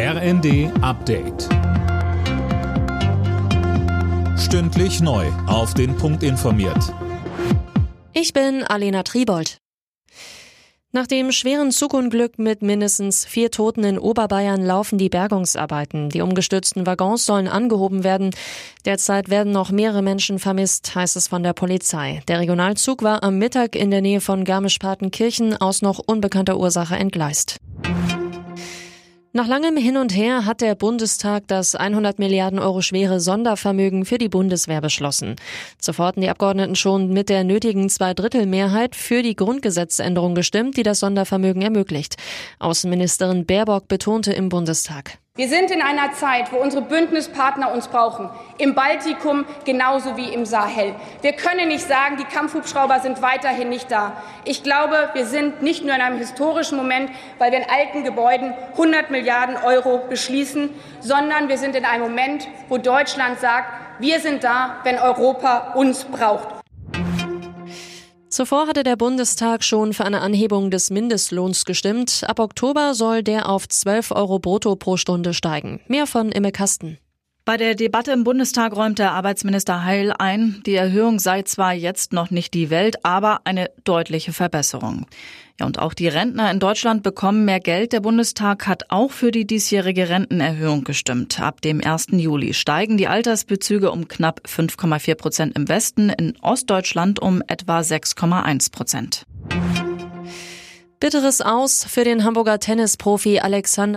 RND Update. Stündlich neu. Auf den Punkt informiert. Ich bin Alena Tribold. Nach dem schweren Zugunglück mit mindestens vier Toten in Oberbayern laufen die Bergungsarbeiten. Die umgestürzten Waggons sollen angehoben werden. Derzeit werden noch mehrere Menschen vermisst, heißt es von der Polizei. Der Regionalzug war am Mittag in der Nähe von Garmisch-Partenkirchen aus noch unbekannter Ursache entgleist. Nach langem Hin und Her hat der Bundestag das 100 Milliarden Euro schwere Sondervermögen für die Bundeswehr beschlossen. Zuvor die Abgeordneten schon mit der nötigen Zweidrittelmehrheit für die Grundgesetzänderung gestimmt, die das Sondervermögen ermöglicht. Außenministerin Baerbock betonte im Bundestag. Wir sind in einer Zeit, wo unsere Bündnispartner uns brauchen. Im Baltikum genauso wie im Sahel. Wir können nicht sagen, die Kampfhubschrauber sind weiterhin nicht da. Ich glaube, wir sind nicht nur in einem historischen Moment, weil wir in alten Gebäuden 100 Milliarden Euro beschließen, sondern wir sind in einem Moment, wo Deutschland sagt, wir sind da, wenn Europa uns braucht. Zuvor hatte der Bundestag schon für eine Anhebung des Mindestlohns gestimmt. Ab Oktober soll der auf 12 Euro brutto pro Stunde steigen. Mehr von Imme Kasten. Bei der Debatte im Bundestag räumte Arbeitsminister Heil ein, die Erhöhung sei zwar jetzt noch nicht die Welt, aber eine deutliche Verbesserung. Ja, und auch die Rentner in Deutschland bekommen mehr Geld. Der Bundestag hat auch für die diesjährige Rentenerhöhung gestimmt. Ab dem 1. Juli steigen die Altersbezüge um knapp 5,4 Prozent im Westen, in Ostdeutschland um etwa 6,1 Prozent. Bitteres Aus für den Hamburger Tennisprofi Alexander